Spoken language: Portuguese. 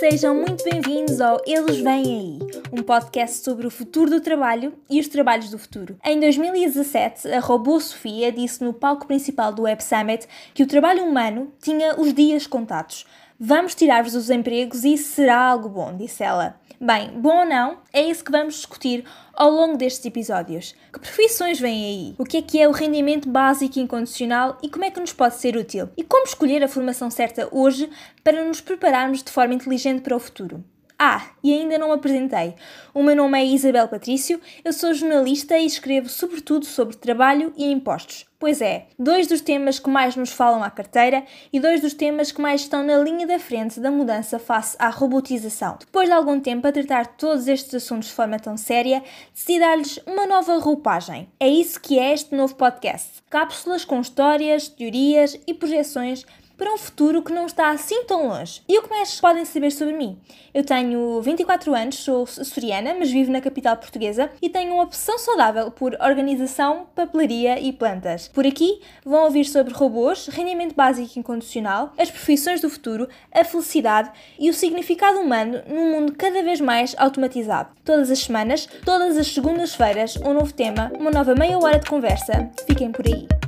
sejam muito bem-vindos ao Eles Vêm Aí, um podcast sobre o futuro do trabalho e os trabalhos do futuro. Em 2017, a robô Sofia disse no palco principal do Web Summit que o trabalho humano tinha os dias contados. Vamos tirar-vos os empregos e será algo bom, disse ela. Bem, bom ou não, é isso que vamos discutir ao longo destes episódios. Que profissões vêm aí? O que é que é o rendimento básico incondicional e como é que nos pode ser útil? E como escolher a formação certa hoje para nos prepararmos de forma inteligente para o futuro? Ah, e ainda não me apresentei. O meu nome é Isabel Patrício, eu sou jornalista e escrevo sobretudo sobre trabalho e impostos. Pois é, dois dos temas que mais nos falam à carteira e dois dos temas que mais estão na linha da frente da mudança face à robotização. Depois de algum tempo a tratar todos estes assuntos de forma tão séria, decidi dar-lhes uma nova roupagem. É isso que é este novo podcast. Cápsulas com histórias, teorias e projeções para um futuro que não está assim tão longe. E o que mais podem saber sobre mim? Eu tenho 24 anos, sou açoriana, mas vivo na capital portuguesa e tenho uma opção saudável por organização, papelaria e plantas. Por aqui vão ouvir sobre robôs, rendimento básico incondicional, as profissões do futuro, a felicidade e o significado humano num mundo cada vez mais automatizado. Todas as semanas, todas as segundas-feiras, um novo tema, uma nova meia hora de conversa. Fiquem por aí.